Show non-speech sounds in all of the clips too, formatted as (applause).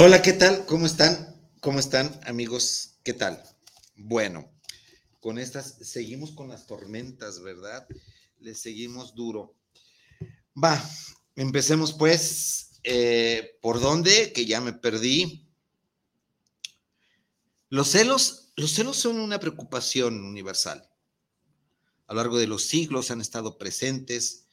Hola, ¿qué tal? ¿Cómo están? ¿Cómo están, amigos? ¿Qué tal? Bueno, con estas seguimos con las tormentas, ¿verdad? Les seguimos duro. Va, empecemos pues. Eh, ¿Por dónde? Que ya me perdí. Los celos, los celos son una preocupación universal. A lo largo de los siglos han estado presentes.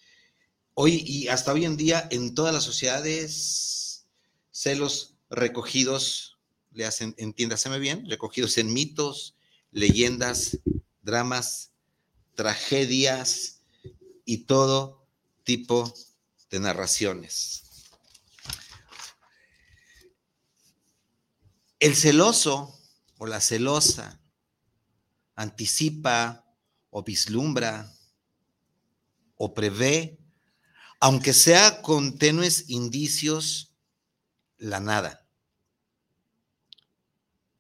Hoy y hasta hoy en día en todas las sociedades, celos recogidos, le hacen, entiéndaseme bien, recogidos en mitos, leyendas, dramas, tragedias y todo tipo de narraciones. El celoso o la celosa anticipa o vislumbra o prevé, aunque sea con tenues indicios, la nada.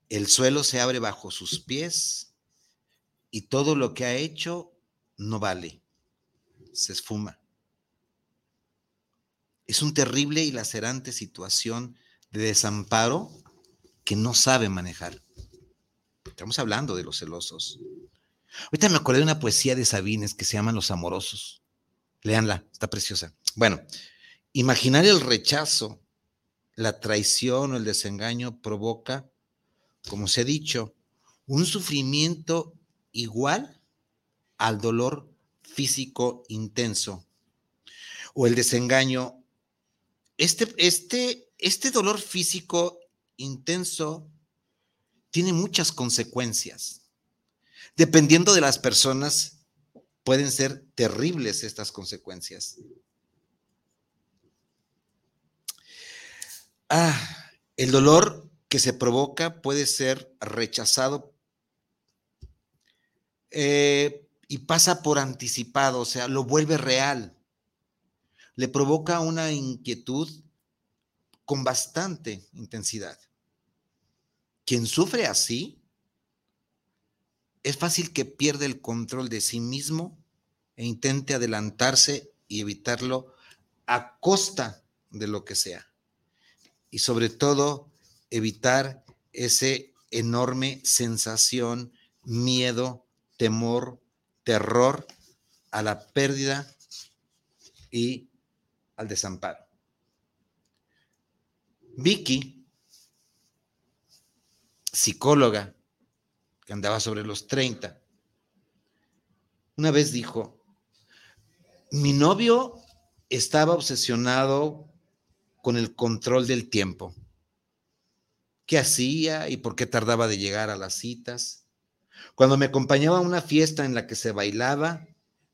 El suelo se abre bajo sus pies y todo lo que ha hecho no vale, se esfuma. Es un terrible y lacerante situación de desamparo que no sabe manejar. Estamos hablando de los celosos. Ahorita me acordé de una poesía de Sabines que se llama Los Amorosos. Leanla, está preciosa. Bueno, imaginar el rechazo, la traición o el desengaño provoca como se ha dicho, un sufrimiento igual al dolor físico intenso o el desengaño. Este, este, este dolor físico intenso tiene muchas consecuencias. Dependiendo de las personas, pueden ser terribles estas consecuencias. Ah, el dolor que se provoca puede ser rechazado eh, y pasa por anticipado, o sea, lo vuelve real. Le provoca una inquietud con bastante intensidad. Quien sufre así, es fácil que pierda el control de sí mismo e intente adelantarse y evitarlo a costa de lo que sea. Y sobre todo, evitar ese enorme sensación, miedo, temor, terror a la pérdida y al desamparo. Vicky, psicóloga, que andaba sobre los 30, una vez dijo, mi novio estaba obsesionado con el control del tiempo qué hacía y por qué tardaba de llegar a las citas. Cuando me acompañaba a una fiesta en la que se bailaba,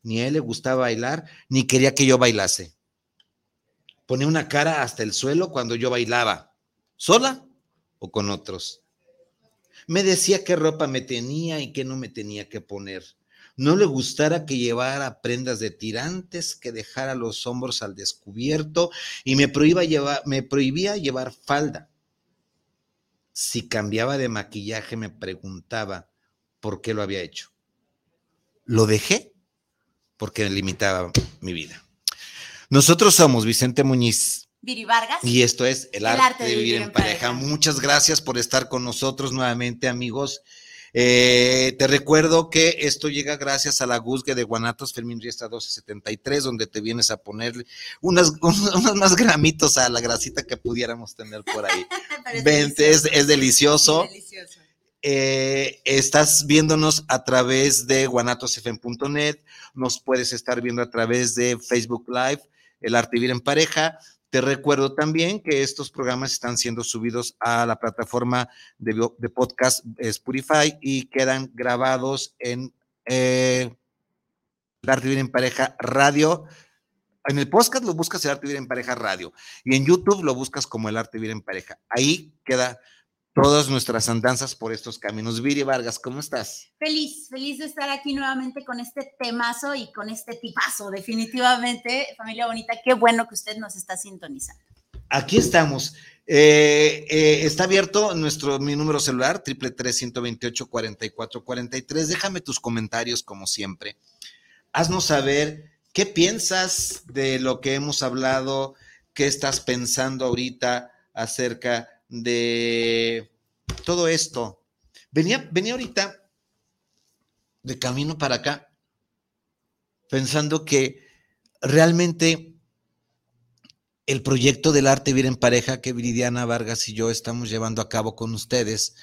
ni a él le gustaba bailar, ni quería que yo bailase. Ponía una cara hasta el suelo cuando yo bailaba, sola o con otros. Me decía qué ropa me tenía y qué no me tenía que poner. No le gustara que llevara prendas de tirantes, que dejara los hombros al descubierto y me prohibía llevar, me prohibía llevar falda si cambiaba de maquillaje me preguntaba por qué lo había hecho. Lo dejé porque limitaba mi vida. Nosotros somos Vicente Muñiz. Viri Vargas. Y esto es El, arte, de vivir, en, pareja. Muchas gracias por estar con nosotros nuevamente, amigos. Eh, te recuerdo que esto llega gracias a la Guzgue de Guanatos, Fermín Riesta 1273, donde te vienes a poner unas, (laughs) unos más gramitos a la grasita que pudiéramos tener por ahí. (laughs) Vente, es, delicioso. Eh, estás viéndonos a través de guanatosfm.net, nos puedes estar viendo a través de Facebook Live, El Arte Vivir en Pareja, Te recuerdo también que estos programas están siendo subidos a la plataforma de, podcast Spotify y quedan grabados en eh, el Arte Vivir en Pareja Radio. En el podcast lo buscas el Arte Vivir en Pareja Radio y en YouTube lo buscas como el Arte Vivir en Pareja. Ahí queda todas nuestras andanzas por estos caminos. Viri Vargas, ¿cómo estás? Feliz, feliz de estar aquí nuevamente con este temazo y con este tipazo, definitivamente, familia bonita, qué bueno que usted nos está sintonizando. Aquí estamos. Eh, eh, está abierto nuestro mi número celular, triple tres ciento veintiocho cuarenta y cuatro cuarenta y tres. Déjame tus comentarios como siempre. Haznos saber qué piensas de lo que hemos hablado, qué estás pensando ahorita acerca de todo esto. Venía, venía ahorita de camino para acá pensando que realmente el proyecto del arte vivir en pareja que Viridiana Vargas y yo estamos llevando a cabo con ustedes,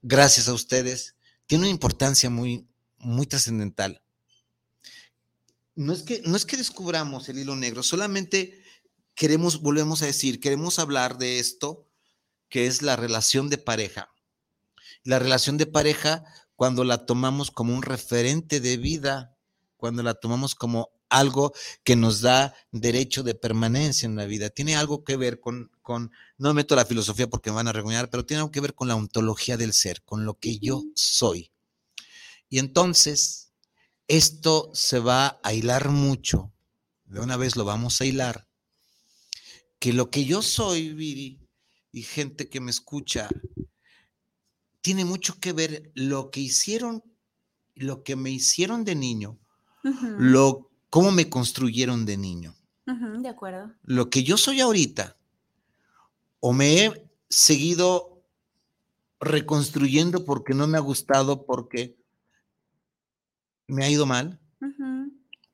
gracias a ustedes, tiene una importancia muy, muy trascendental. No es, que, no es que descubramos el hilo negro, solamente queremos, volvemos a decir, queremos hablar de esto que es la relación de pareja. La relación de pareja cuando la tomamos como un referente de vida, cuando la tomamos como algo que nos da derecho de permanencia en la vida. Tiene algo que ver con, con no meto la filosofía porque me van a regañar, pero tiene algo que ver con la ontología del ser, con lo que yo soy. Y entonces, esto se va a hilar mucho, de una vez lo vamos a hilar, que lo que yo soy, Viri, y gente que me escucha, tiene mucho que ver lo que hicieron, lo que me hicieron de niño, lo, cómo me construyeron de niño. de acuerdo. Lo que yo soy ahorita, o me he seguido reconstruyendo porque no me ha gustado, porque me ha ido mal,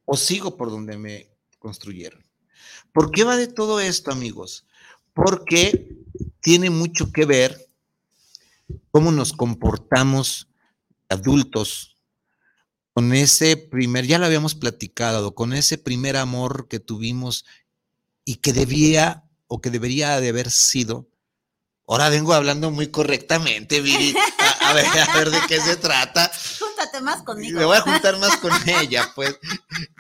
o sigo por donde me construyeron. ¿Por qué va de todo esto, amigos? Porque tiene mucho que ver cómo nos comportamos adultos con ese primer, ya lo habíamos platicado, con ese primer amor que tuvimos y que debía o que debería de haber sido. Ahora vengo hablando muy correctamente, Viri. A, ver, a ver de qué se trata. Júntate más conmigo. Me voy a juntar más con ella, pues,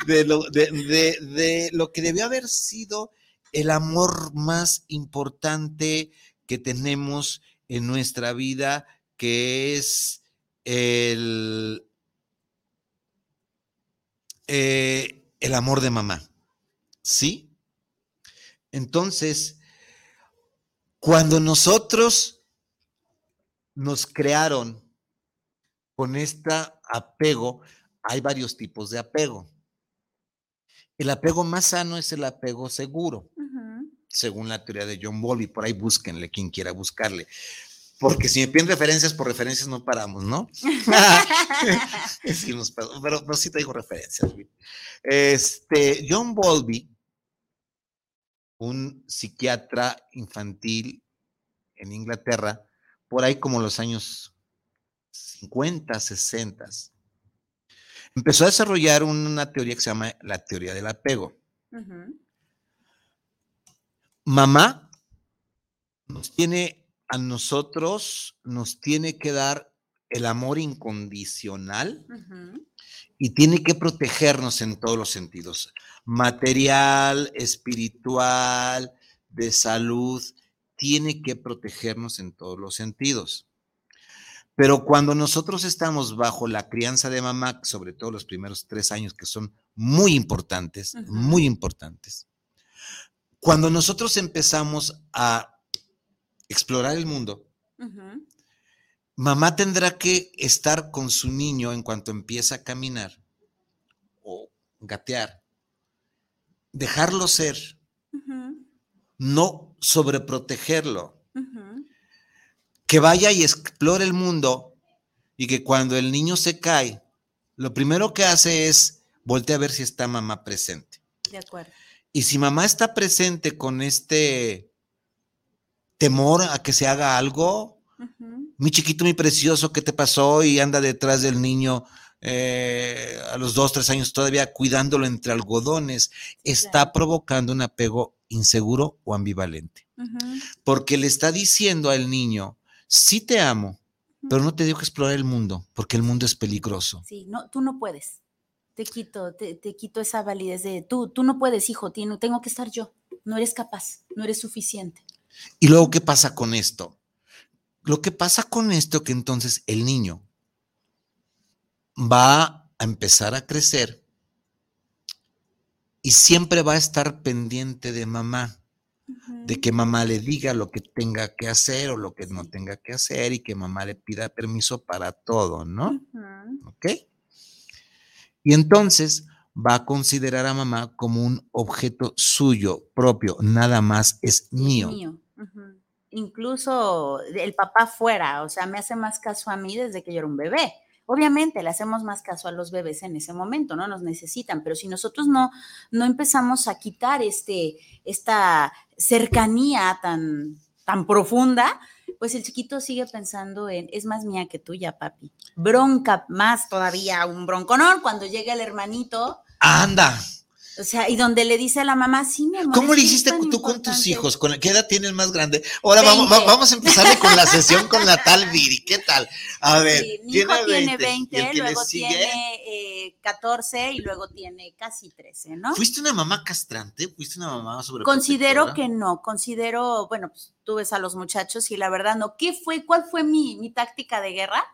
de lo, de, de lo que debió haber sido el amor más importante que tenemos en nuestra vida, que es el, eh, el amor de mamá. ¿Sí? Entonces, cuando nosotros nos crearon con este apego, hay varios tipos de apego. El apego más sano es el apego seguro según la teoría de John Bowlby. Por ahí búsquenle, quien quiera buscarle. Porque si me piden referencias por referencias no paramos, ¿no? (laughs) pero, sí te digo referencias. Este, John Bowlby, un psiquiatra infantil en Inglaterra, por ahí como los años 50, 60, empezó a desarrollar una teoría que se llama la teoría del apego mamá nos tiene a nosotros, nos tiene que dar el amor incondicional y tiene que protegernos en todos los sentidos, material, espiritual, de salud, tiene que protegernos en todos los sentidos. Pero cuando nosotros estamos bajo la crianza de mamá, sobre todo los primeros tres años que son muy importantes, muy importantes, cuando nosotros empezamos a explorar el mundo, mamá tendrá que estar con su niño en cuanto empieza a caminar o gatear, dejarlo ser, no sobreprotegerlo, que vaya y explore el mundo y que cuando el niño se cae, lo primero que hace es voltear a ver si está mamá presente. De acuerdo. Y si mamá está presente con este temor a que se haga algo, mi chiquito, mi precioso, ¿qué te pasó? Y anda detrás del niño eh, a los dos, tres años todavía cuidándolo entre algodones, está provocando un apego inseguro o ambivalente. Porque le está diciendo al niño, sí te amo, pero no te dejo explorar el mundo, porque el mundo es peligroso. Sí, no, tú no puedes. Te quito, te, te quito esa validez de tú, tú no puedes, hijo, tengo que estar yo. No eres capaz, no eres suficiente. Y luego, ¿qué pasa con esto? Lo que pasa con esto que entonces el niño va a empezar a crecer y siempre va a estar pendiente de mamá, de que mamá le diga lo que tenga que hacer o lo que no tenga que hacer y que mamá le pida permiso para todo, ¿no? ¿Ok? Y entonces va a considerar a mamá como un objeto suyo, propio, nada más es mío. mío. ujú. Incluso el papá fuera, o sea, me hace más caso a mí desde que yo era un bebé. Obviamente le hacemos más caso a los bebés en ese momento, ¿no? Nos necesitan, pero si nosotros no, no empezamos a quitar este, esta cercanía tan, tan profunda, pues el chiquito sigue pensando en, es más mía que tuya, papi. Bronca más todavía, un bronconón cuando llega el hermanito, Anda, o sea, y donde le dice a la mamá, sí, mi amor. ¿cómo le hiciste tú con tus importante". hijos? ¿Con ¿Qué edad tiene el más grande? Ahora vamos, va- 20. vamos a empezarle con la sesión con la tal Viri. ¿Qué tal? A ver, Sí, mi hijo tiene 20, ¿Y el que luego tiene eh, 14 y luego tiene casi 13, ¿no? ¿Fuiste una mamá castrante? ¿Fuiste una mamá sobre Considero que no, considero, bueno, pues tú ves a los muchachos y la verdad no. ¿Qué fue, cuál fue mi, mi táctica de guerra?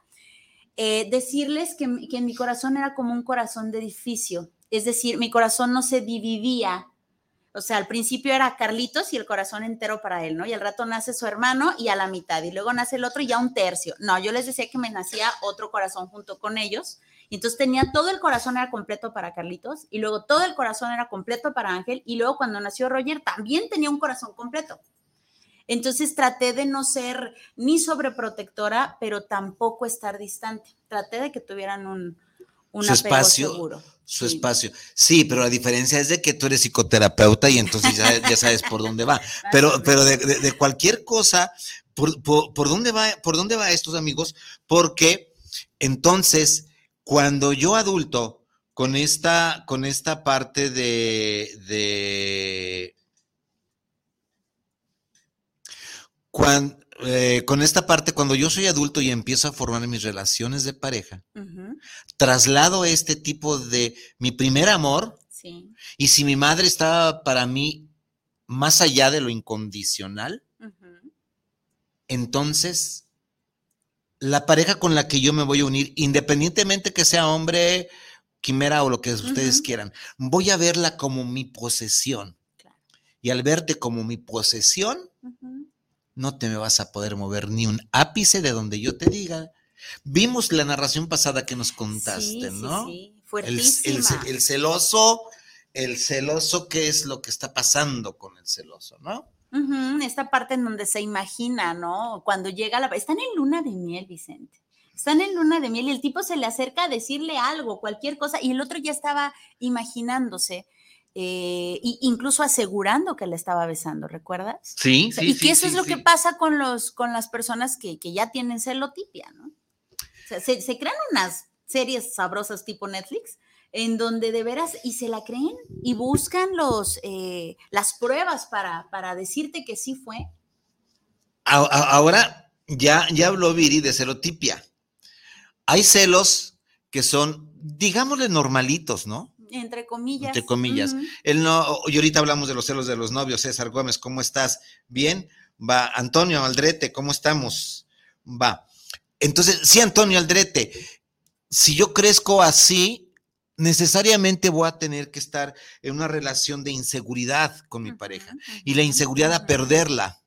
Eh, decirles que, que mi corazón era como un corazón de edificio, es decir, mi corazón no se dividía. O sea, al principio era Carlitos y el corazón entero para él, ¿no? Y al rato nace su hermano y a la mitad, y luego nace el otro y ya un tercio. No, yo les decía que me nacía otro corazón junto con ellos. Y entonces tenía todo el corazón era completo para Carlitos y luego todo el corazón era completo para Ángel y luego cuando nació Roger también tenía un corazón completo. Entonces traté de no ser ni sobreprotectora, pero tampoco estar distante. Traté de que tuvieran un, un Su apego espacio, seguro. Su Sí. espacio. Sí, pero la diferencia es de que tú eres psicoterapeuta y entonces ya, ya sabes por dónde va. Pero, pero de, de- de cualquier cosa, por, por- por dónde va, ¿por dónde va estos amigos? Porque entonces, cuando yo adulto, con esta, con esta parte de, de cuan- eh, con esta parte, cuando yo soy adulto y empiezo a formar mis relaciones de pareja, traslado este tipo de mi primer amor, Sí. y si mi madre estaba para mí más allá de lo incondicional, entonces la pareja con la que yo me voy a unir, independientemente que sea hombre, quimera o lo que ustedes quieran, voy a verla como mi posesión. Claro. Y al verte como mi posesión, no te me vas a poder mover ni un ápice de donde yo te diga. Vimos la narración pasada que nos contaste, Sí, sí, ¿no? sí, El, Fuertísima. el ce- el celoso, el celoso, ¿qué es lo que está pasando con el celoso, no? Esta parte en donde se imagina, ¿no? Cuando llega la... Están en luna de miel, Vicente. Están en luna de miel y el tipo se le acerca a decirle algo, cualquier cosa, y el otro ya estaba imaginándose, eh, y incluso asegurando que le estaba besando, ¿recuerdas? Sí, O sea, y que eso es lo que pasa con, los, con las personas que, que ya tienen celotipia, ¿no? Sea, se, se crean unas series sabrosas tipo Netflix en donde de veras y se la creen y buscan los, eh, las pruebas para, para decirte que sí fue. Ahora ya, ya habló Viri de celotipia. Hay celos que son, digámosle, normalitos, ¿no? Entre comillas. Entre comillas. Él no, y ahorita hablamos de los celos de los novios. César Gómez, ¿cómo estás? Bien. Va, Antonio Aldrete, ¿cómo estamos? Va. Entonces, sí, Antonio Aldrete, si yo crezco así, necesariamente voy a tener que estar en una relación de inseguridad con mi pareja. Y la inseguridad a perderla,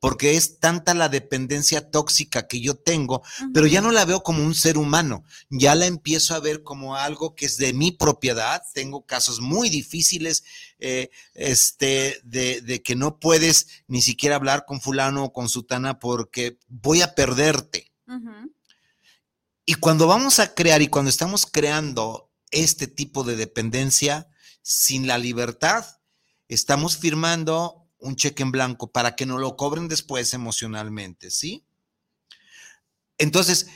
porque es tanta la dependencia tóxica que yo tengo, pero ya no la veo como un ser humano, ya la empiezo a ver como algo que es de mi propiedad. Tengo casos muy difíciles eh, este, de, de que no puedes ni siquiera hablar con fulano o con sutana porque voy a perderte. Y cuando vamos a crear y cuando estamos creando este tipo de dependencia sin la libertad, estamos firmando un cheque en blanco para que nos lo cobren después emocionalmente, ¿sí? Entonces,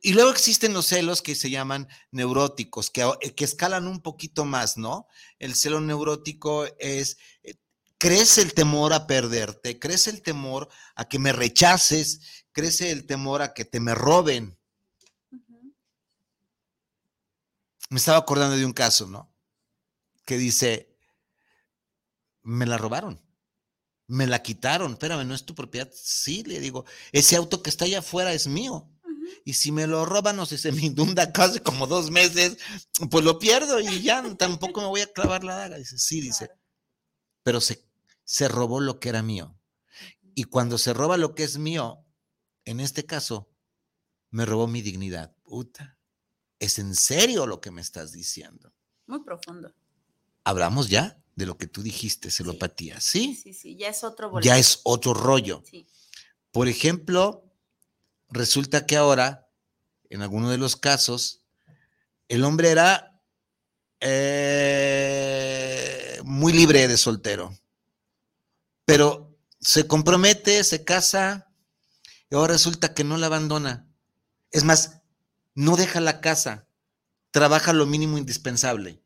y luego existen los celos que se llaman neuróticos, que, que escalan un poquito más, ¿no? El celo neurótico es, eh, crece el temor a perderte, crece el temor a que me rechaces, crece el temor a que te me roben. Me estaba acordando de un caso, ¿no? Que dice, me la robaron, me la quitaron, espérame, ¿no es tu propiedad? Sí, le digo, ese auto que está allá afuera es mío. Y si me lo roban o si se me inunda casi como dos meses, pues lo pierdo y ya tampoco me voy a clavar la daga. Dice, sí, dice, pero se, se robó lo que era mío. Y cuando se roba lo que es mío, en este caso, me robó mi dignidad. Puta, ¿es en serio lo que me estás diciendo? Muy profundo. Hablamos ya de lo que tú dijiste, celopatía, ¿sí? Sí, sí, ya es otro Ya es otro rollo. Sí. Por ejemplo, resulta que ahora, en alguno de los casos, el hombre era eh, muy libre de soltero, pero se compromete, se casa, y ahora resulta que no la abandona. Es más, no deja la casa, trabaja lo mínimo indispensable.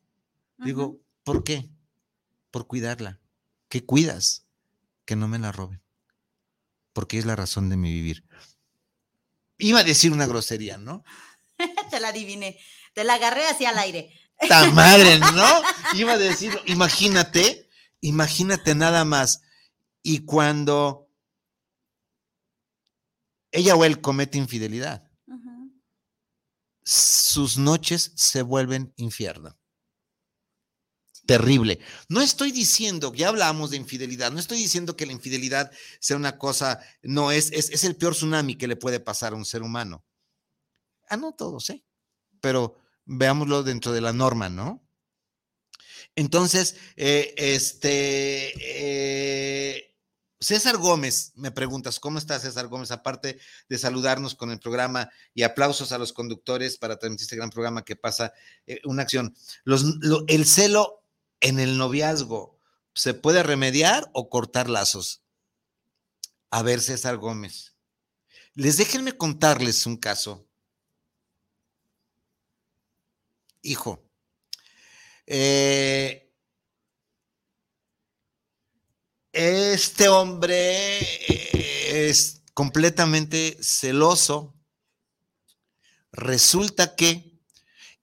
Digo, ¿por qué? Por cuidarla. ¿Qué cuidas? Que no me la roben. Porque es la razón de mi vivir. Iba a decir una grosería, ¿no? (laughs) Te la adiviné. Te la agarré hacia el aire. ¡Ta madre, ¿no? (laughs) Iba a decir, imagínate, imagínate nada más. Y cuando ella o él comete infidelidad, sus noches se vuelven infierno. Terrible. No estoy diciendo, ya hablamos de infidelidad, no estoy diciendo que la infidelidad sea una cosa, no, es, es, es el peor tsunami que le puede pasar a un ser humano. Ah, no todos, ¿eh? Pero veámoslo dentro de la norma, ¿no? Entonces, eh, este, eh, César Gómez, me preguntas, ¿cómo está César Gómez? Aparte de saludarnos con el programa y aplausos a los conductores para transmitir este gran programa que pasa eh, una acción. Los, el celo en el noviazgo, ¿se puede remediar o cortar lazos? A ver, César Gómez. Les déjenme contarles un caso. Hijo, eh, Este hombre es completamente celoso. Resulta que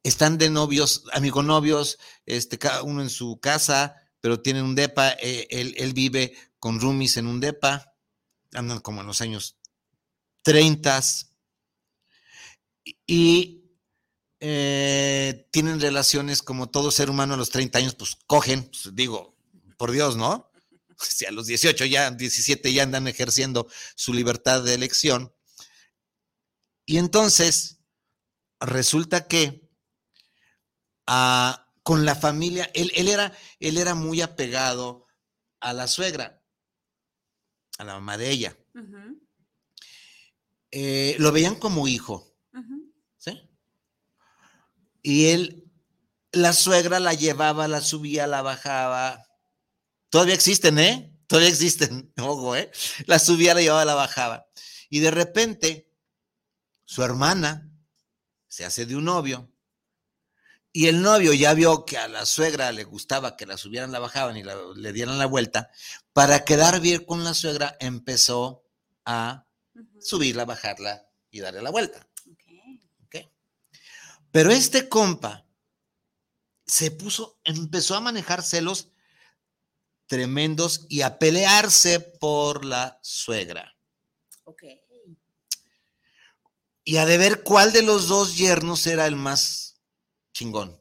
están de novios, amigo novios, este, cada uno en su casa, pero tienen un depa, eh, él, vive con roomies en un depa, andan como en los años 30 y eh, tienen relaciones como todo ser humano a los 30 años, pues cogen, pues, digo, por Dios, ¿no? (laughs) si a los 18 ya, 17 ya andan ejerciendo su libertad de elección. Y entonces resulta que ah, con la familia, él, era, él era muy apegado a la suegra, a la mamá de ella. Eh, lo veían como hijo. ¿sí? Y él, la suegra la llevaba, la subía, la bajaba Todavía existen, ¿eh? Todavía existen, (laughs) ojo, ¿eh? La subía, la llevaba, la bajaba. Y de repente, su hermana se hace de un novio. Y el novio ya vio que a la suegra le gustaba que la subieran, la bajaban y le dieran la vuelta. Para quedar bien con la suegra, empezó a subirla, bajarla y darle la vuelta. Pero este compa se puso, empezó a manejar celos tremendos y a pelearse por la suegra. Ok. Y a de ver cuál de los dos yernos era el más chingón.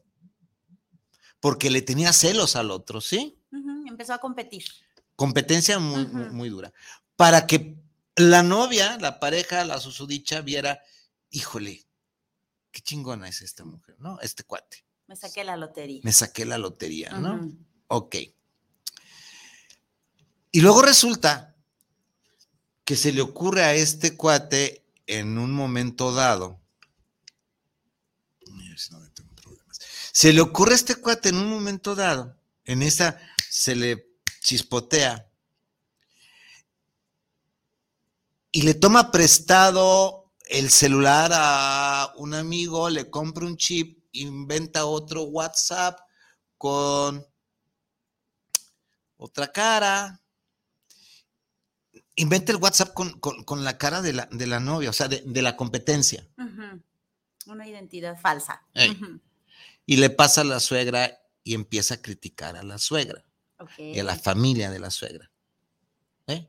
Porque le tenía celos al otro, ¿sí? Empezó a competir. Competencia muy, muy, dura. Para que la novia, la pareja, la susodicha, viera, híjole, qué chingona es esta mujer, ¿no? Este cuate. Me saqué la lotería. Me saqué la lotería, ¿no? Ok. Y luego resulta que se le ocurre a este cuate en un momento dado. Se le ocurre a este cuate en un momento dado, en esa se le chispotea y le toma prestado el celular a un amigo, le compra un chip, inventa otro WhatsApp con otra cara. Inventa el WhatsApp con, con- con la cara de la, de la novia, o sea, de, de la competencia. Una identidad falsa. Y le pasa a la suegra y empieza a criticar a la suegra y a la familia de la suegra. ¿eh?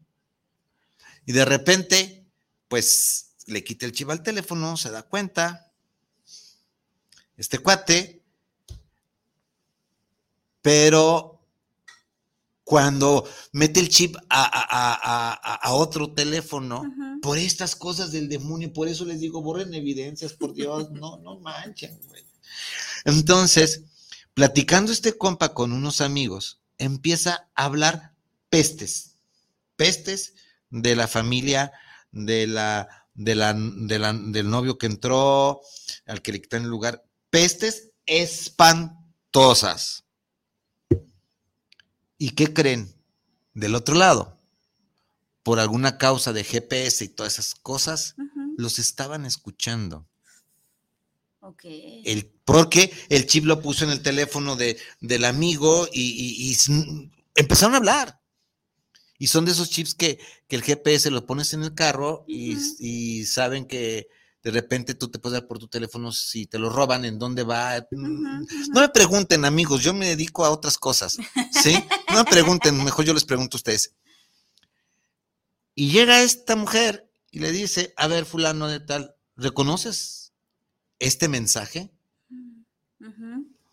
Y de repente, pues le quita el chivo al teléfono, se da cuenta. Este cuate, pero cuando mete el chip a, a- a- a- a otro teléfono, por estas cosas del demonio, por eso les digo, borren evidencias, por Dios, no, no manchen, güey. Entonces, platicando este compa con unos amigos, empieza a hablar pestes, pestes de la familia, de la, de la, de la- del novio que entró, al que le quitan el lugar, pestes espantosas. ¿Y qué creen? Del otro lado, por alguna causa de GPS y todas esas cosas, los estaban escuchando. Ok. El, porque el chip lo puso en el teléfono de, del amigo y, y- y s- empezaron a hablar. Y son de esos chips que, que el GPS lo pones en el carro y, y saben que de repente tú te puedes dar por tu teléfono si te lo roban, en dónde va. Ujú. No me pregunten, amigos, yo me dedico a otras cosas. ¿Sí? (laughs) No pregunten, mejor yo les pregunto a ustedes. Y llega esta mujer y le dice, a ver, fulano de tal, ¿reconoces este mensaje?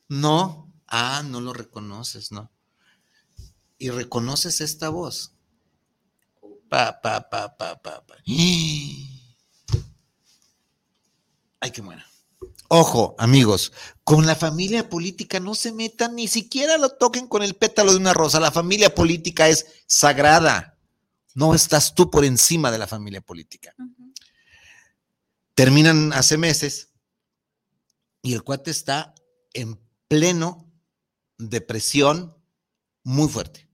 No. Ah, no lo reconoces, ¿no? Y reconoces esta voz. Pa, pa, pa, pa, pa, pa. (gasps) Ay, que muera. Ojo, amigos, con la familia política no se metan, ni siquiera lo toquen con el pétalo de una rosa. La familia política es sagrada. No estás tú por encima de la familia política. Terminan hace meses y el cuate está en pleno depresión muy fuerte.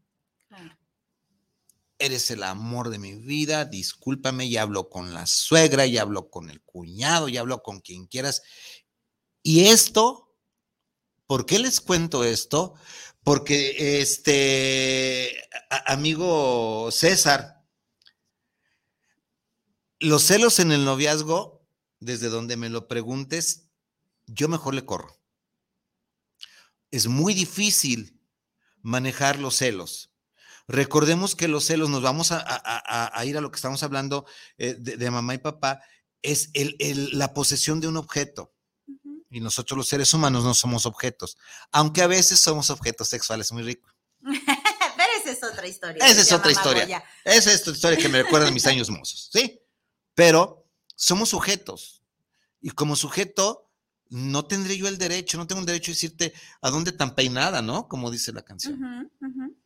Eres el amor de mi vida, discúlpame, ya hablo con la suegra, ya hablo con el cuñado, ya hablo con quien quieras. Y esto, ¿por qué les cuento esto? Porque este amigo César, los celos en el noviazgo, desde donde me lo preguntes, yo mejor le corro. Es muy difícil manejar los celos. Recordemos que los celos, nos vamos a, ir a lo que estamos hablando eh, de, mamá y papá, es la posesión de un objeto. Y nosotros los seres humanos no somos objetos, aunque a veces somos objetos sexuales muy ricos. (laughs) Pero esa es otra historia. Esa es otra historia. Goya. Esa es tu historia que me recuerda a mis años mozos, ¿sí? Pero somos sujetos. Y como sujeto, no tendré yo el derecho, no tengo el derecho de decirte a dónde tan peinada, ¿no? Como dice la canción. Ujú, ujú.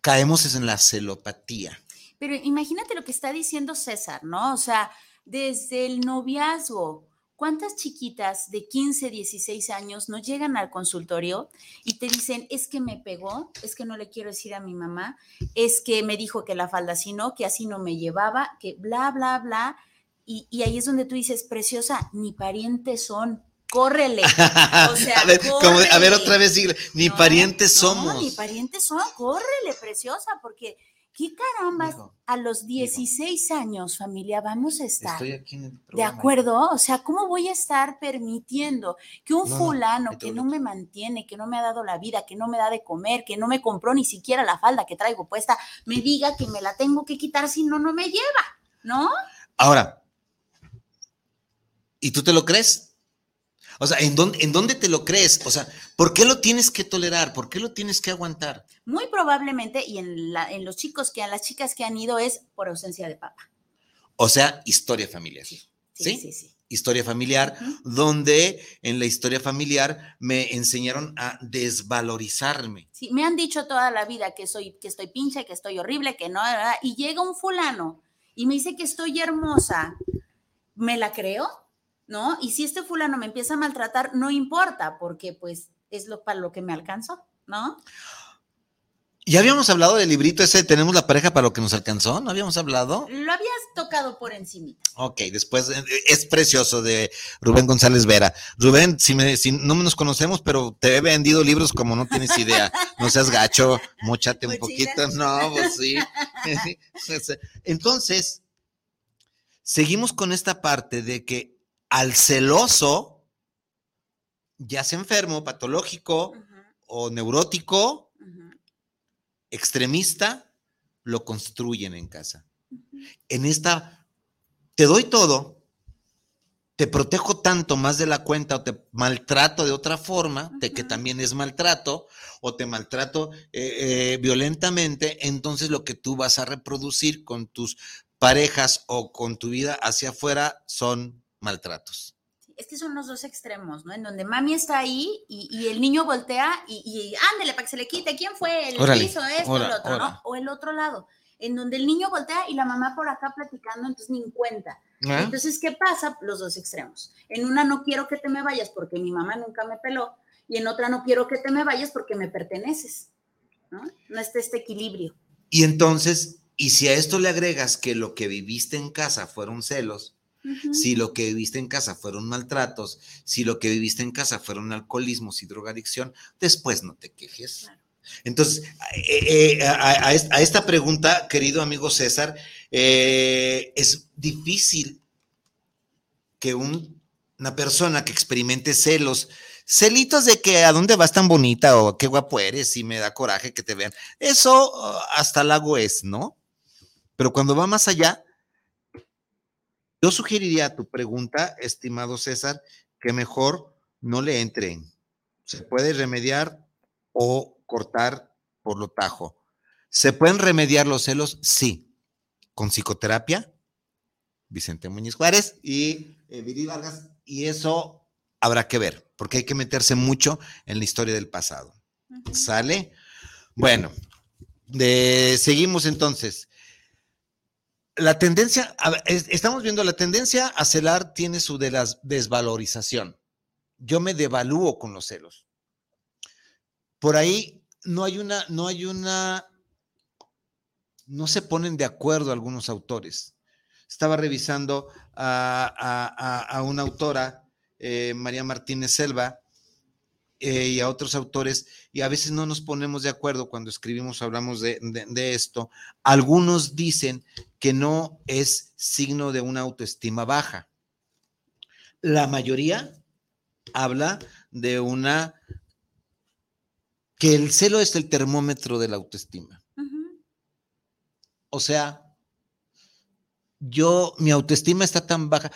Caemos es en la celopatía. Pero imagínate lo que está diciendo César, ¿no? O sea, desde el noviazgo, ¿cuántas chiquitas de 15, 16 años no llegan al consultorio y te dicen, es que me pegó, es que no le quiero decir a mi mamá, es que me dijo que la falda así no, que así no me llevaba, que bla, bla, bla? Y, y ahí es donde tú dices, preciosa, ni parientes son, córrele. (laughs) O sea, a, ver, como de- a ver, córrele. otra vez, ni No, parientes no, somos. ni parientes son, córrele, preciosa, porque ¿qué carambas Mijo, a los 16 años, familia, vamos a estar? Estoy aquí en el ¿De programa. acuerdo? O sea, ¿cómo voy a estar permitiendo que un No, no, fulano que no me mantiene, que no me ha dado la vida, que no me da de comer, que no me compró ni siquiera la falda que traigo puesta, me diga que me la tengo que quitar si no, no me lleva, ¿no? Ahora, ¿y tú te lo crees? O sea, ¿en dónde, ¿en dónde te lo crees? O sea, ¿por qué lo tienes que tolerar? ¿Por qué lo tienes que aguantar? Muy probablemente, y en, la- en los chicos que, en las chicas que han ido es por ausencia de papá. O sea, historia familiar. Sí, ¿Sí? sí, sí. Historia familiar, donde en la historia familiar me enseñaron a desvalorizarme. Sí, me han dicho toda la vida que soy, que estoy pinche, que estoy horrible, que no, ¿verdad? y llega un fulano y me dice que estoy hermosa, ¿me la creo? ¿No? Y si este fulano me empieza a maltratar, no importa, porque pues es lo para lo que me alcanzó, ¿no? Ya habíamos hablado del librito ese, tenemos la pareja para lo que nos alcanzó, ¿no habíamos hablado? Lo habías tocado por encima. Ok, después eh, es precioso de Rubén González Vera. Rubén, si, me, si no nos conocemos, pero te he vendido libros como no tienes idea. No seas gacho, mochate un poquito. No, pues sí. (laughs) (laughs) Entonces, seguimos con esta parte de que al celoso, ya sea enfermo, patológico o neurótico, extremista, lo construyen en casa. En esta, te doy todo, te protejo tanto más de la cuenta o te maltrato de otra forma, de que también es maltrato, o te maltrato eh, eh, violentamente, entonces lo que tú vas a reproducir con tus parejas o con tu vida hacia afuera son maltratos. Es que son los dos extremos, ¿no? En donde mami está ahí y, y el niño voltea y, y ándele para que se le quite. ¿Quién fue? El Órale, que hizo esto, ora, el otro, ora. ¿no? O el otro lado, en donde el niño voltea y la mamá por acá platicando, entonces ni en cuenta. ¿Ah? Entonces, ¿qué pasa? Los dos extremos. En una no quiero que te me vayas porque mi mamá nunca me peló y en otra no quiero que te me vayas porque me perteneces. ¿no? No está este equilibrio. Y entonces, y si a esto le agregas que lo que viviste en casa fueron celos, Si lo que viviste en casa fueron maltratos, si lo que viviste en casa fueron alcoholismos y drogadicción, después no te quejes. Claro. Entonces, eh, eh, a, a- a est- a esta pregunta, querido amigo César, eh, es difícil que un- una persona que experimente celos, celitos de que a dónde vas tan bonita o qué guapo eres y me da coraje que te vean, eso uh, hasta lago es, ¿no? Pero cuando va más allá, yo sugeriría a tu pregunta, estimado César, que mejor no le entren. Se puede remediar o cortar por lo tajo. ¿Se pueden remediar los celos? Sí. Con psicoterapia, Vicente Muñiz Juárez y eh, Viri Vargas, y eso habrá que ver, porque hay que meterse mucho en la historia del pasado. ¿Sale? Bueno, de- seguimos entonces. La tendencia, a estamos viendo la tendencia a celar tiene su de desvalorización. Yo me devalúo con los celos. Por ahí no hay una, no hay una, no se ponen de acuerdo algunos autores. Estaba revisando a, a- a- a una autora, eh, María Martínez Selva, eh, y a otros autores, y a veces no nos ponemos de acuerdo cuando escribimos, hablamos de, de- de esto. Algunos dicen que no es signo de una autoestima baja. La mayoría habla de una que el celo es el termómetro de la autoestima. O sea, yo, mi autoestima está tan baja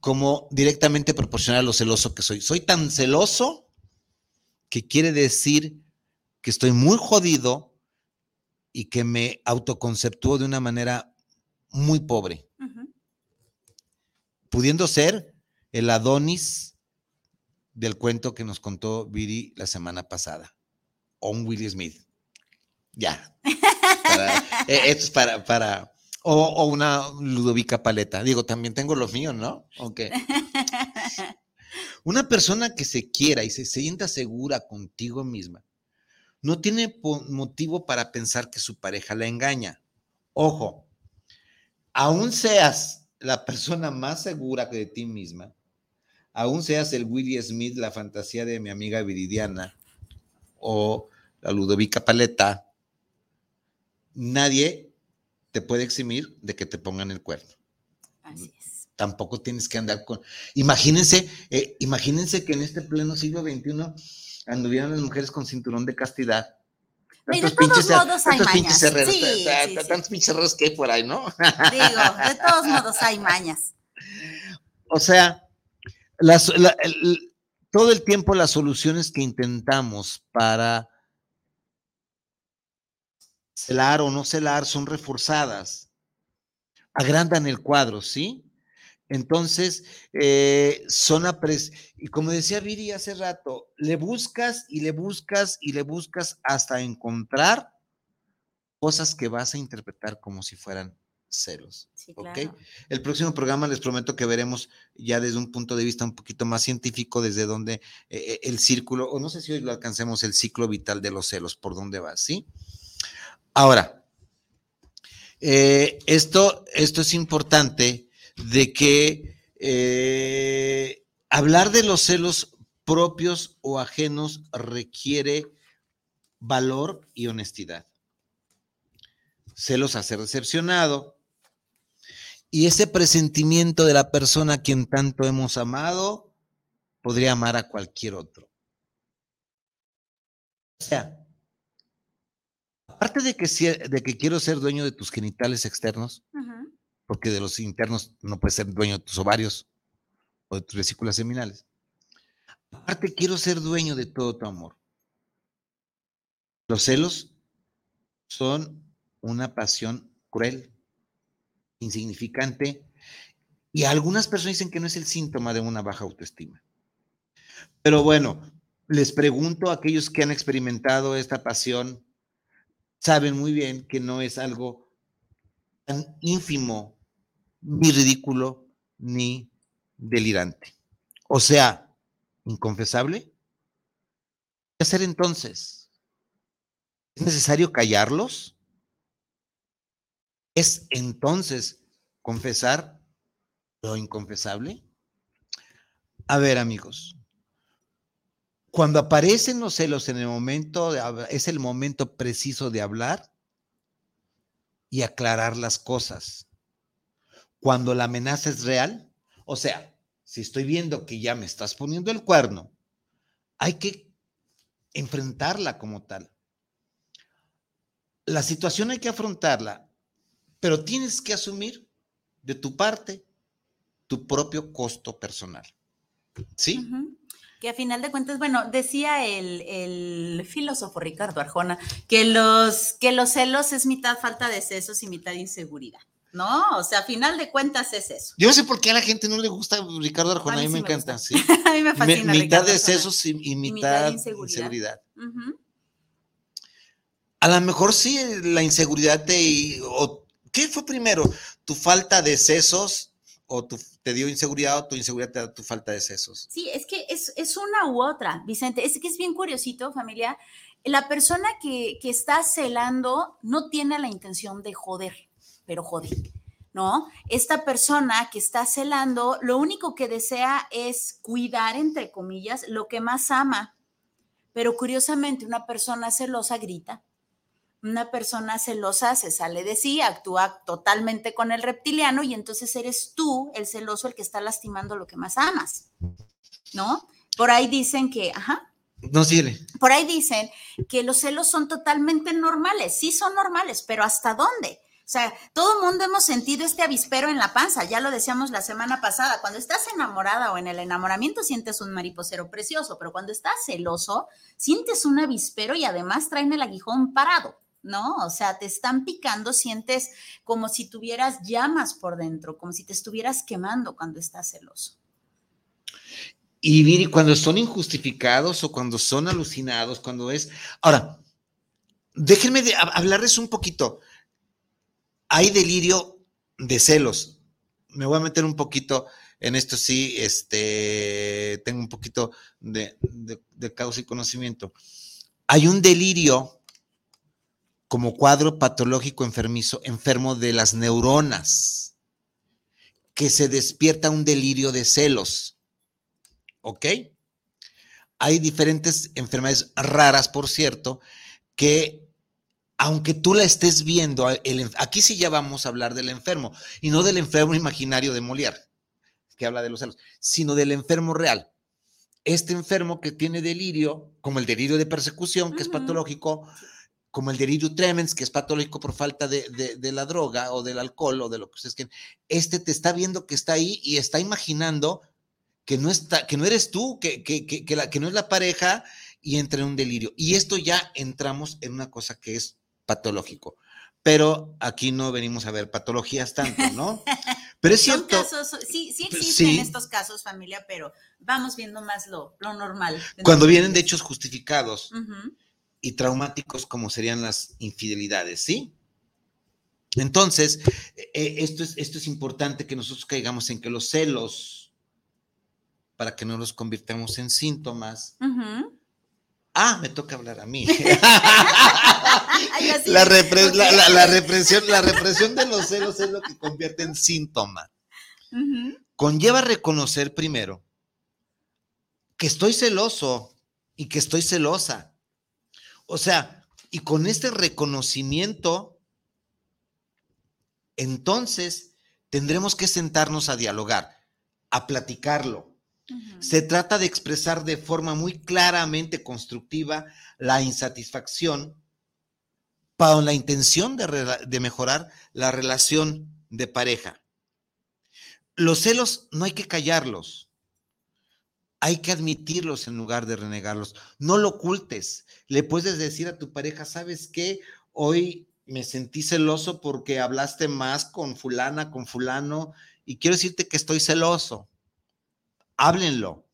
como directamente proporcional a lo celoso que soy. Soy tan celoso que quiere decir que estoy muy jodido y que me autoconceptúo de una manera muy pobre, pudiendo ser el Adonis del cuento que nos contó Viri la semana pasada, o un Willie Smith. Ya. Para- (laughs) eh, esto es para, para, o, o una Ludovica Paleta. Digo, también tengo los míos, ¿no? Ok. (laughs) Una persona que se quiera y se sienta segura contigo misma, no tiene motivo para pensar que su pareja la engaña. Ojo, aún seas la persona más segura de ti misma, aún seas el Willie Smith, la fantasía de mi amiga Viridiana, o la Ludovica Paleta, nadie te puede eximir de que te pongan el cuerno Así es. Tampoco tienes que andar con. Imagínense, eh, imagínense que en este pleno siglo XXI anduvieran las mujeres con cinturón de castidad. Y de todos modos hay mañas. sí. tantos pinches herreros que hay por ahí, ¿no? Digo, de todos modos hay mañas. O sea, las- la- el- todo el tiempo las soluciones que intentamos para celar o no celar son reforzadas, agrandan el cuadro, ¿sí? Entonces, eh, son apres y como decía Viri hace rato, le buscas y le buscas y le buscas hasta encontrar cosas que vas a interpretar como si fueran celos. Sí, claro. El próximo programa les prometo que veremos ya desde un punto de vista un poquito más científico, desde donde eh, el círculo, o no sé si hoy lo alcancemos, el ciclo vital de los celos, por dónde va, ¿sí? Ahora, eh, esto, esto es importante de que eh, hablar de los celos propios o ajenos requiere valor y honestidad. Celos ser decepcionado. Y ese presentimiento de la persona a quien tanto hemos amado podría amar a cualquier otro. O sea, aparte de que, de que quiero ser dueño de tus genitales externos, porque de los internos no puedes ser dueño de tus ovarios o de tus vesículas seminales. Aparte, quiero ser dueño de todo tu amor. Los celos son una pasión cruel, insignificante, y algunas personas dicen que no es el síntoma de una baja autoestima. Pero bueno, les pregunto a aquellos que han experimentado esta pasión, saben muy bien que no es algo tan ínfimo, ni ridículo, ni delirante. O sea, inconfesable. ¿Qué hacer entonces? ¿Es necesario callarlos? ¿Es entonces confesar lo inconfesable? A ver, amigos, cuando aparecen los celos en el momento, de, es el momento preciso de hablar y aclarar las cosas. Cuando la amenaza es real, o sea, si estoy viendo que ya me estás poniendo el cuerno, hay que enfrentarla como tal. La situación hay que afrontarla, pero tienes que asumir de tu parte tu propio costo personal. ¿Sí? que a final de cuentas, bueno, decía el, filósofo Ricardo Arjona que los, que los celos es mitad falta de sesos y mitad inseguridad. ¿No? O sea, a final de cuentas es eso. Yo no sé por qué a la gente no le gusta Ricardo Arjona, a mí, me, encanta, sí. (laughs) a mí me fascina. mitad de sesos y, mitad, de inseguridad. A lo mejor sí la inseguridad te... O, ¿Qué fue primero? ¿Tu falta de sesos o te dio inseguridad o tu inseguridad te da tu falta de sesos. Sí, es que es, una u otra, Vicente. Es que es bien curiosito, familia. La persona que, que está celando no tiene la intención de joder, pero jode, ¿no? Esta persona que está celando, lo único que desea es cuidar, entre comillas, lo que más ama. Pero curiosamente, una persona celosa grita, una persona celosa se sale de sí, actúa totalmente con el reptiliano y entonces eres tú, el celoso, el que está lastimando lo que más amas, ¿no? Por ahí dicen que, ajá. No sirve. Por ahí dicen que los celos son totalmente normales, sí son normales, pero ¿hasta dónde? O sea, todo mundo hemos sentido este avispero en la panza, ya lo decíamos la semana pasada, cuando estás enamorada o en el enamoramiento sientes un mariposero precioso, pero cuando estás celoso, sientes un avispero y además traen el aguijón parado. ¿no? O sea, te están picando, sientes como si tuvieras llamas por dentro, como si te estuvieras quemando cuando estás celoso. Y Viri, cuando son injustificados o cuando son alucinados, cuando es... Ahora, déjenme hablarles un poquito. Hay delirio de celos. Me voy a meter un poquito en esto, sí, este, tengo un poquito de causa y conocimiento. Hay un delirio como cuadro patológico enfermizo, enfermo de las neuronas, que se despierta un delirio de celos. ¿Ok? Hay diferentes enfermedades raras, por cierto, que aunque tú la estés viendo, aquí sí ya vamos a hablar del enfermo, y no del enfermo imaginario de Molière, que habla de los celos, sino del enfermo real. Este enfermo que tiene delirio, como el delirio de persecución, que es patológico, como el delirio tremens, que es patológico por falta de, la droga o del alcohol o de lo que ustedes quieren, este te está viendo que está ahí y está imaginando que no, está, que no eres tú, que, que, que, la, que no es la pareja y entra en un delirio. Y esto ya entramos en una cosa que es patológico. Pero aquí no venimos a ver patologías tanto, ¿no? (laughs) Pero es cierto. sí, sí existen estos casos, familia, pero vamos viendo más lo, normal. Cuando vienen de hechos justificados y traumáticos como serían las infidelidades, ¿sí? Entonces, eh, esto, es, esto es importante que nosotros caigamos en que los celos, para que no los convirtamos en síntomas, Ah, me toca hablar a mí. (laughs) (laughs) La, repre- la- la- la represión, la represión de los celos es lo que convierte en síntoma. Conlleva reconocer primero que estoy celoso y que estoy celosa. O sea, y con este reconocimiento, entonces tendremos que sentarnos a dialogar, a platicarlo. Se trata de expresar de forma muy claramente constructiva la insatisfacción con la intención de, de mejorar la relación de pareja. Los celos no hay que callarlos, hay que admitirlos en lugar de renegarlos. No lo ocultes. Le puedes decir a tu pareja, ¿sabes qué? Hoy me sentí celoso porque hablaste más con fulana, con fulano, y quiero decirte que estoy celoso háblenlo.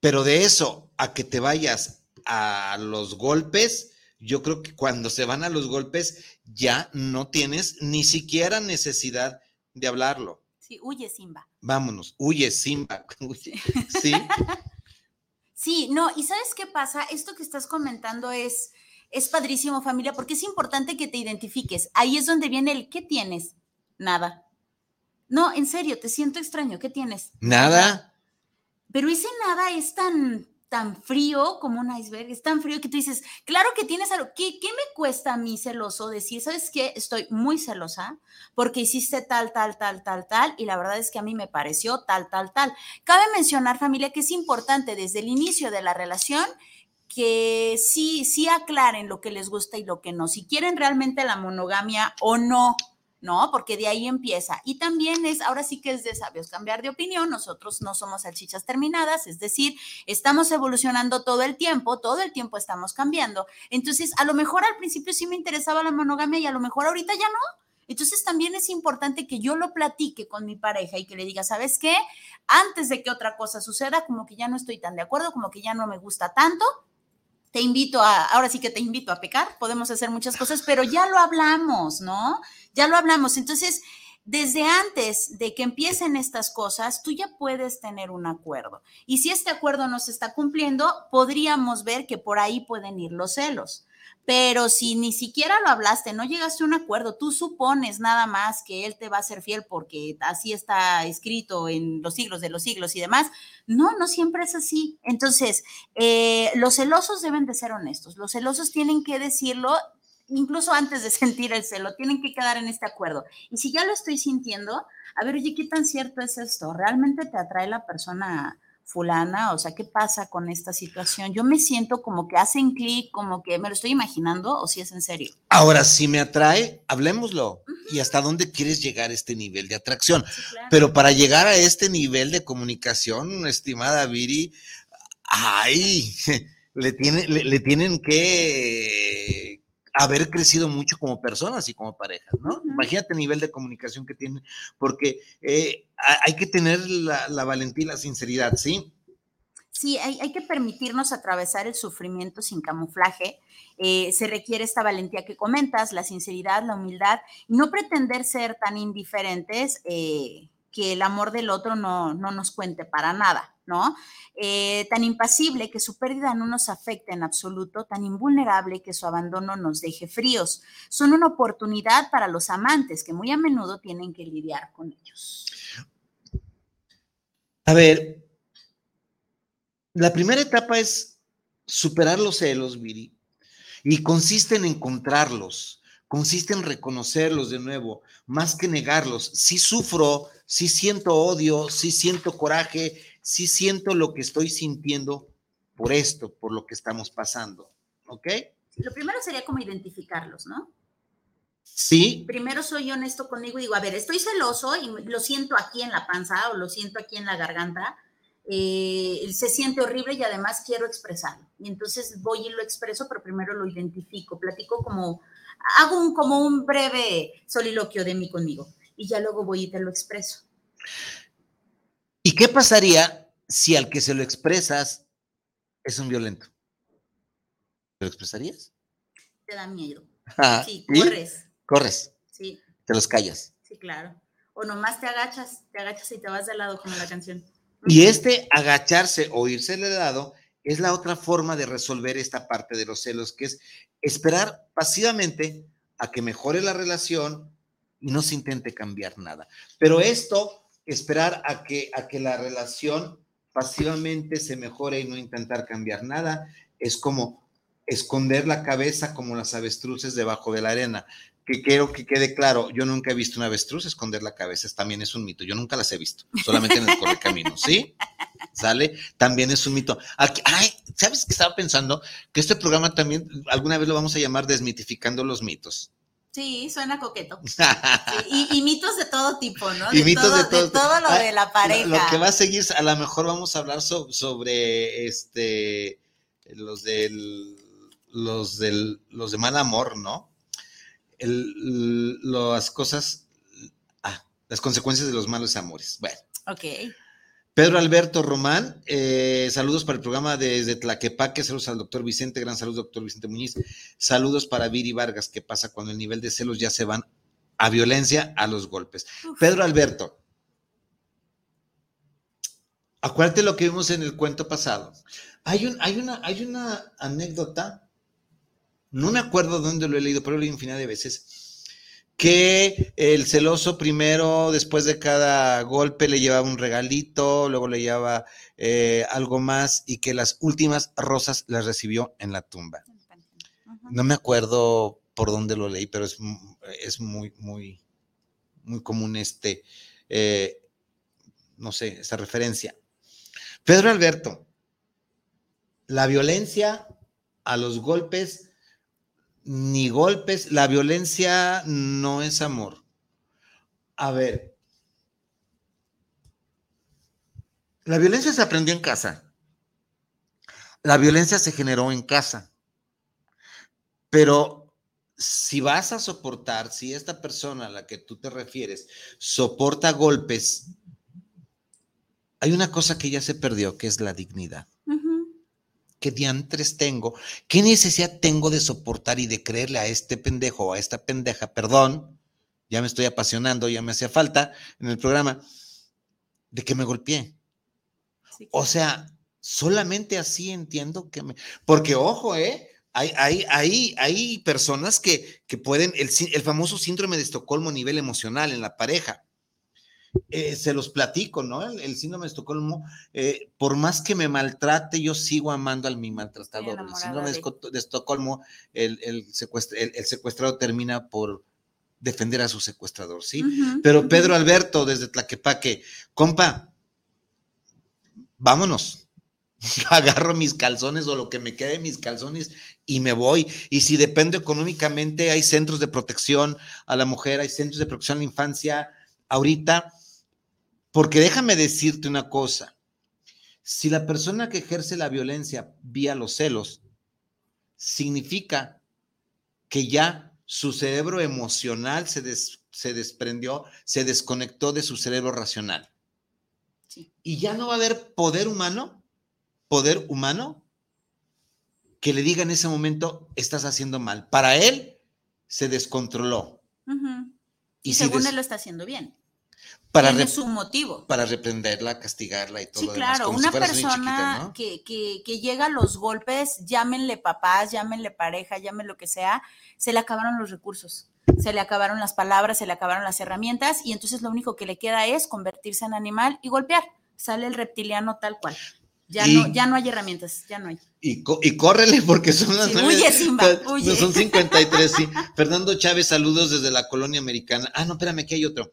Pero de eso a que te vayas a los golpes, yo creo que cuando se van a los golpes ya no tienes ni siquiera necesidad de hablarlo. Sí, huye, Simba. Vámonos, huye, Simba. (laughs) Sí, Sí, no, y ¿sabes qué pasa? Esto que estás comentando es, es padrísimo, familia, porque es importante que te identifiques. Ahí es donde viene el ¿qué tienes? Nada. No, en serio, te siento extraño, ¿qué tienes? nada. Pero ese nada es tan, tan frío como un iceberg, es tan frío que tú dices, claro que tienes algo, ¿qué, qué me cuesta a mí celoso decir, sabes qué? Estoy muy celosa porque hiciste tal, tal, tal, tal, tal, y la verdad es que a mí me pareció tal, tal, tal. Cabe mencionar, familia, que es importante desde el inicio de la relación que sí, sí aclaren lo que les gusta y lo que no, si quieren realmente la monogamia o no. ¿No? Porque de ahí empieza. Y también es, ahora sí que es de sabios cambiar de opinión, nosotros no somos salchichas terminadas, es decir, estamos evolucionando todo el tiempo, todo el tiempo estamos cambiando. Entonces, a lo mejor al principio sí me interesaba la monogamia y a lo mejor ahorita ya no. Entonces también es importante que yo lo platique con mi pareja y que le diga, ¿sabes qué? Antes de que otra cosa suceda, como que ya no estoy tan de acuerdo, como que ya no me gusta tanto, te invito a, ahora sí que te invito a pecar, podemos hacer muchas cosas, pero ya lo hablamos, ¿no? Ya lo hablamos. Entonces, desde antes de que empiecen estas cosas, tú ya puedes tener un acuerdo. Y si este acuerdo no se está cumpliendo, podríamos ver que por ahí pueden ir los celos. Pero si ni siquiera lo hablaste, no llegaste a un acuerdo, tú supones nada más que él te va a ser fiel porque así está escrito en los siglos de los siglos y demás. No, no siempre es así. Entonces, eh, los celosos deben de ser honestos. Los celosos tienen que decirlo incluso antes de (laughs) sentir el celo, tienen que quedar en este acuerdo. Y si ya lo estoy sintiendo, a ver, oye, ¿qué tan cierto es esto? ¿Realmente te atrae la persona fulana? O sea, ¿qué pasa con esta situación? Yo me siento como que hacen clic, como que me lo estoy imaginando, o si es en serio. Ahora, si me atrae, hablemoslo. ¿Y hasta dónde quieres llegar este nivel de atracción? Sí, claro. Pero para llegar a este nivel de comunicación, estimada Viri, ay, (laughs) le, tiene, le, le tienen que haber crecido mucho como personas y como parejas, ¿no? Imagínate el nivel de comunicación que tienen, porque eh, ha- hay que tener la, la valentía y la sinceridad, ¿sí? Sí, hay, hay que permitirnos atravesar el sufrimiento sin camuflaje. Eh, se requiere esta valentía que comentas, la sinceridad, la humildad, y no pretender ser tan indiferentes eh, que el amor del otro no, no nos cuente para nada, ¿no? Eh, tan impasible que su pérdida no nos afecte en absoluto, tan invulnerable que su abandono nos deje fríos. Son una oportunidad para los amantes que muy a menudo tienen que lidiar con ellos. A ver, la primera etapa es superar los celos, Viri, y consiste en encontrarlos, consiste en reconocerlos de nuevo, más que negarlos. Sí sufro, sí siento odio, sí siento coraje, sí siento lo que estoy sintiendo por esto, por lo que estamos pasando, ¿ok? Lo primero sería como identificarlos, ¿no? Sí, primero soy honesto conmigo y digo, a ver, estoy celoso y lo siento aquí en la panza o lo siento aquí en la garganta, eh, se siente horrible y además quiero expresarlo. Y entonces voy y lo expreso, pero primero lo identifico, platico como, hago un, como un breve soliloquio de mí conmigo y ya luego voy y te lo expreso. ¿Y qué pasaría si al que se lo expresas es un violento? ¿Te lo expresarías? Te da miedo. Ah, Sí, corres. Corres, Sí, te los callas. sí, claro. O nomás te agachas, te agachas y te vas de lado como la canción. Y este agacharse o irse de lado es la otra forma de resolver esta parte de los celos, que es esperar pasivamente a que mejore la relación y no se intente cambiar nada. Pero esto, esperar a que, a que la relación pasivamente se mejore y no intentar cambiar nada, es como esconder la cabeza como las avestruces debajo de la arena. Que quiero que quede claro, yo nunca he visto una avestruz esconder la cabeza, también es un mito, yo nunca las he visto, solamente en el correcamino, ¿sí? ¿Sale? También es un mito. Aquí, ay, ¿sabes qué estaba pensando? Que este programa también alguna vez lo vamos a llamar Desmitificando los mitos. Sí, suena coqueto. (laughs) y, mitos de todo tipo, ¿no? Y mitos de todo, de todo lo de la pareja. Lo, que va a seguir, a lo mejor vamos a hablar sobre este los del los del los de mal amor, ¿no? las cosas, ah, las consecuencias de los malos amores. Bueno. Ok. Pedro Alberto Román, eh, saludos para el programa desde Tlaquepaque, saludos al doctor Vicente, gran saludo, doctor Vicente Muñiz. Saludos para Viri Vargas, ¿qué pasa cuando el nivel de celos ya se van a violencia, a los golpes? Pedro Alberto, acuérdate lo que vimos en el cuento pasado. Hay, un, hay, una, hay una anécdota, no me acuerdo dónde lo he leído, pero lo he leído infinidad de veces que el celoso primero, después de cada golpe, le llevaba un regalito, luego le llevaba eh, algo más y que las últimas rosas las recibió en la tumba. No me acuerdo por dónde lo leí, pero es, es muy, muy, muy común este, eh, no sé, esa referencia. Pedro Alberto, la violencia a los golpes ni golpes. La violencia no es amor. A ver. La violencia se aprendió en casa. La violencia se generó en casa. Pero si vas a soportar, si esta persona a la que tú te refieres soporta golpes, hay una cosa que ya se perdió, que es la dignidad. ¿Qué diantres tengo? ¿Qué necesidad tengo de soportar y de creerle a este pendejo o a esta pendeja? Perdón, ya me estoy apasionando, ya me hacía falta en el programa, de que me golpeé. O sea, solamente así entiendo que me... Porque ojo, ¿eh? Hay, hay, hay, hay personas que, que pueden, el, el famoso síndrome de Estocolmo a nivel emocional en la pareja eh, se los platico, ¿no? El, síndrome de Estocolmo, eh, por más que me maltrate, yo sigo amando al mi maltratador. El síndrome de, Estocolmo, el, el, secuestrado termina por defender a su secuestrador, ¿sí? Pero Pedro Alberto, desde Tlaquepaque, compa, vámonos. (laughs) Agarro mis calzones o lo que me quede de mis calzones y me voy. Y si depende económicamente, hay centros de protección a la mujer, hay centros de protección a la infancia. Ahorita porque déjame decirte una cosa, si la persona que ejerce la violencia vía los celos, significa que ya su cerebro emocional se, se desprendió, se desconectó de su cerebro racional. Y ya no va a haber poder humano, poder humano, que le diga en ese momento, estás haciendo mal. Para él, se descontroló. Y, según él lo está haciendo bien para tiene su motivo. Para reprenderla, castigarla y todo. Sí, claro, una persona que, que, llega a los golpes, llámenle papás, llámenle pareja, llámenle lo que sea, se le acabaron los recursos, se le acabaron las palabras, se le acabaron las herramientas y entonces lo único que le queda es convertirse en animal y golpear. Sale el reptiliano tal cual. Ya, no, ya no hay herramientas, ya no hay. Y, y córrele porque son las sí, huye, Simba, huye. Son 53, sí. (laughs) Fernando Chávez, saludos desde la colonia americana. Ah, no, espérame, aquí hay otro.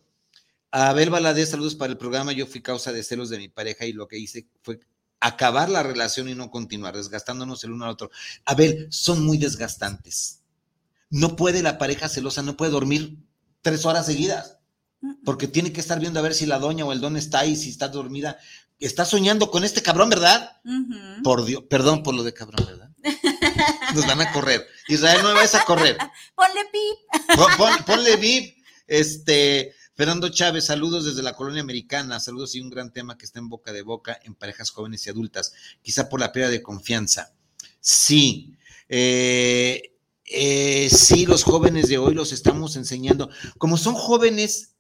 Abel Valadez, saludos para el programa. Yo fui causa de celos de mi pareja y lo que hice fue acabar la relación y no continuar, desgastándonos el uno al otro. Abel, son muy desgastantes. No puede la pareja celosa, no puede dormir tres horas seguidas, porque tiene que estar viendo a ver si la doña o el don está ahí, si está dormida. Está soñando con este cabrón, ¿verdad? Por Dios, perdón por lo de cabrón, ¿verdad? Nos van a correr. Israel, no me vas a correr. (laughs) Ponle pip. ponle pip. Este, Fernando Chávez, saludos desde la colonia americana, saludos y un gran tema que está en boca de boca en parejas jóvenes y adultas, quizá por la pérdida de confianza. Sí, eh, eh, sí, los jóvenes de hoy los estamos enseñando. Como son jóvenes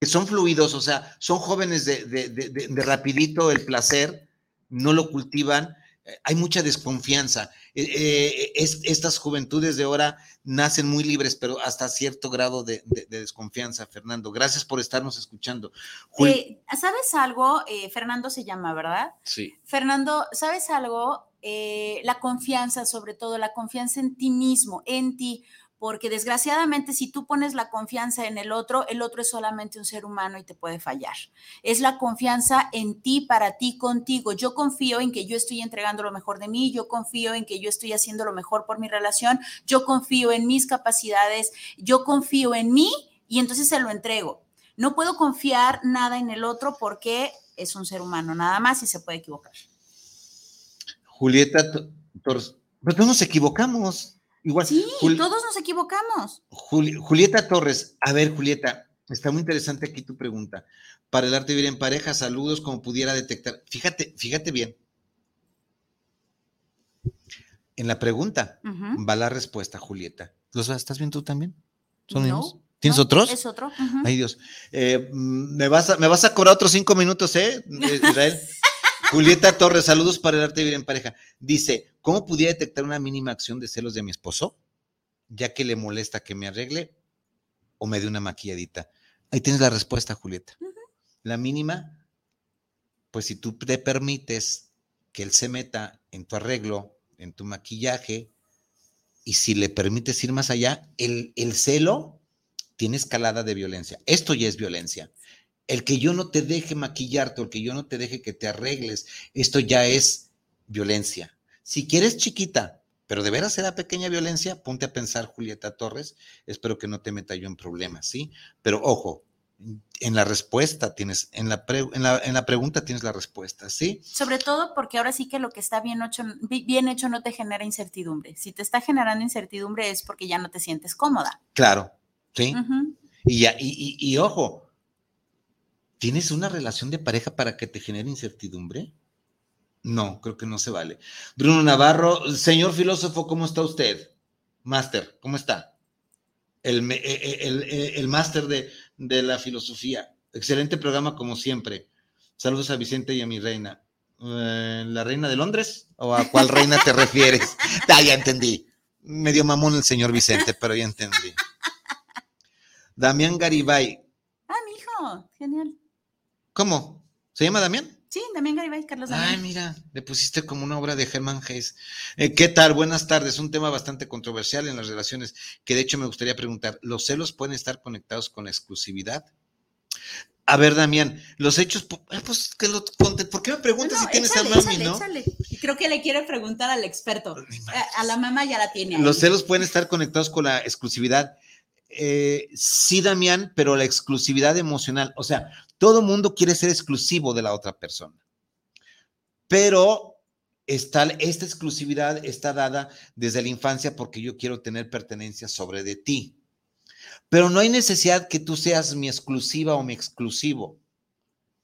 que son fluidos, o sea, son jóvenes de, de rapidito el placer, no lo cultivan, hay mucha desconfianza. Eh, eh, es- estas juventudes de ahora nacen muy libres, pero hasta cierto grado de, de- de desconfianza, Fernando. Gracias por estarnos escuchando. Jul- Eh, ¿Sabes algo? Eh, Fernando se llama, ¿verdad? sí. Fernando, ¿sabes algo? Eh, la confianza, sobre todo, la confianza en ti mismo, en ti, porque desgraciadamente si tú pones la confianza en el otro, el otro es solamente un ser humano y te puede fallar. Es la confianza en ti, para ti, contigo. Yo confío en que yo estoy entregando lo mejor de mí, yo confío en que yo estoy haciendo lo mejor por mi relación, yo confío en mis capacidades, yo confío en mí y entonces se lo entrego. No puedo confiar nada en el otro porque es un ser humano, nada más y se puede equivocar. Julieta T- Torres. Pero no nos equivocamos. Igual. Sí, Jul- todos nos equivocamos. Juli- Julieta Torres, a ver, Julieta, está muy interesante aquí tu pregunta. Para el arte de vivir en pareja, saludos, como pudiera detectar. Fíjate, fíjate bien. En la pregunta va la respuesta, Julieta. ¿Los estás viendo tú también? ¿Son No, mismos? ¿Tienes no, otros? Es otro. Ay, Dios. Eh, mm, me, vas a, me vas a cobrar otros cinco minutos, ¿eh, eh, (laughs) Israel? Julieta Torres, saludos para el arte de vivir en pareja. Dice, ¿cómo pudiera detectar una mínima acción de celos de mi esposo? Ya que le molesta que me arregle o me dé una maquilladita. Ahí tienes la respuesta, Julieta. La mínima, pues si tú te permites que él se meta en tu arreglo, en tu maquillaje, y si le permites ir más allá, el, el celo tiene escalada de violencia. Esto ya es violencia. El que yo no te deje maquillarte o el que yo no te deje que te arregles, esto ya es violencia. Si quieres chiquita, pero de veras será pequeña violencia, ponte a pensar, Julieta Torres, espero que no te meta yo en problemas, ¿sí? Pero ojo, en la respuesta tienes, en la, pre- en la, en la pregunta tienes la respuesta, ¿sí? Sobre todo porque ahora sí que lo que está bien hecho, bi- bien hecho no te genera incertidumbre. Si te está generando incertidumbre es porque ya no te sientes cómoda. Claro, ¿sí? Y, ya, y, y- y ojo, ¿tienes una relación de pareja para que te genere incertidumbre? No, creo que no se vale. Bruno Navarro, señor filósofo, ¿cómo está usted? Máster, ¿cómo está? El, eh, eh, el, eh, el máster de, de la filosofía. Excelente programa como siempre. Saludos a Vicente y a mi reina. ¿La reina de Londres? ¿O a cuál reina te refieres? (laughs) Ah, ya entendí. Medio mamón el señor Vicente, pero ya entendí. Damián Garibay. Ah, mi hijo, genial. ¿Cómo? ¿Se llama Damián? Sí, también Garibay, Carlos Ay, Damián. mira, le pusiste como una obra de Hermann Hesse. Eh, ¿Qué tal? Buenas tardes. Un tema bastante controversial en las relaciones, que de hecho me gustaría preguntar, ¿los celos pueden estar conectados con la exclusividad? A ver, Damián, los hechos, ah, pues que lo conte. ¿Por qué me preguntas No, si tienes échale, a mami, échale, no? échale. Creo que le quiere preguntar al experto. Ni A, la mamá ya la tiene. ahí. Los celos pueden estar conectados con la exclusividad. Eh, sí, Damián, pero la exclusividad emocional. O sea, todo mundo quiere ser exclusivo de la otra persona. Pero esta exclusividad está dada desde la infancia porque yo quiero tener pertenencia sobre de ti. Pero no hay necesidad que tú seas mi exclusiva o mi exclusivo.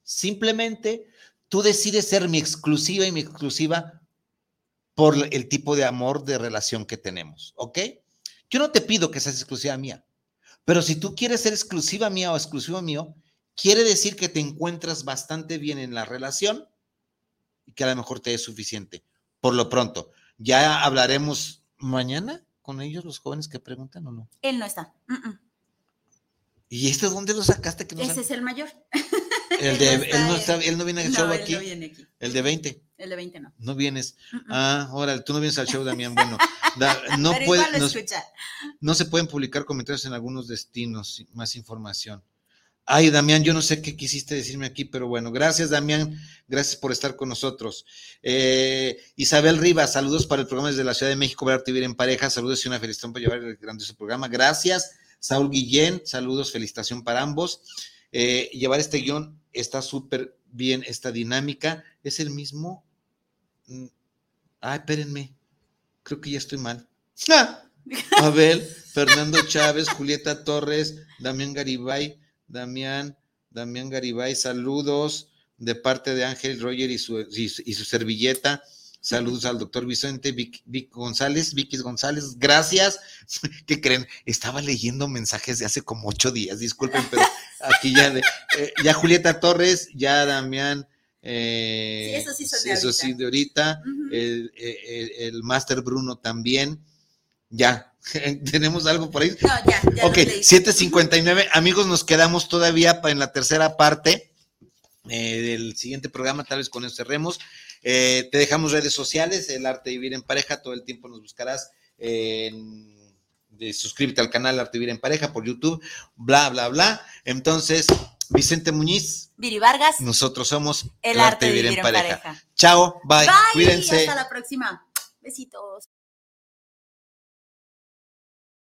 Simplemente tú decides ser mi exclusiva y mi exclusiva por el tipo de amor, de relación que tenemos, ¿ok? Yo no te pido que seas exclusiva mía, pero si tú quieres ser exclusiva mía o exclusivo mío, quiere decir que te encuentras bastante bien en la relación y que a lo mejor te es suficiente. Por lo pronto, ya hablaremos mañana con ellos, los jóvenes que preguntan o no. Él no está. ¿Y este dónde lo sacaste? Que no Ese sabe? es el mayor. el (laughs) de, él no él, no está está, él no viene al No, show él aquí, no viene aquí. el de 20. El de 20 no. No vienes. Ah, órale, tú no vienes al show, Damián. Bueno, da- (laughs) no, puede, no se pueden publicar comentarios en algunos destinos. Más información. Ay, Damián, yo no sé qué quisiste decirme aquí, pero bueno, gracias, Damián. Gracias por estar con nosotros. Eh, Isabel Rivas, saludos para el programa desde la Ciudad de México, ver Vivir en Pareja. Saludos y una felicitación por llevar el grandioso programa. Gracias. Saúl Guillén, saludos, felicitación para ambos. Eh, llevar este guion está súper bien, esta dinámica. ¿Es el mismo? Mm, Ay, espérenme. Creo que ya estoy mal. ¡Ah! Abel, Fernando Chávez, Julieta Torres, Damián Garibay, Damián, Damián Garibay, saludos de parte de Ángel Roger y su, y su- y su servilleta. Saludos al doctor Vicente Vic, Vic González, Vicky González, gracias. (laughs) ¿Qué creen? Estaba leyendo mensajes de hace como ocho días, disculpen, pero (laughs) aquí ya, de- eh, ya Julieta Torres, ya Damián Eh, Sí, eso sí son de eso ahorita. sí, de ahorita. El, el, el Master Bruno también. Ya, (laughs) tenemos algo por ahí. No, ya, ya. Ok, los leí. 7.59. Amigos, nos quedamos todavía en la tercera parte eh, del siguiente programa, tal vez con eso cerremos. Eh, te dejamos redes sociales, el arte de vivir en pareja, todo el tiempo nos buscarás en suscríbete al canal Arte Vivir en Pareja por YouTube, bla, bla, bla. Entonces, Vicente Muñiz, Viri Vargas, nosotros somos el arte de vivir en pareja. Chao, bye, Bye, cuídense. hasta la próxima. Besitos.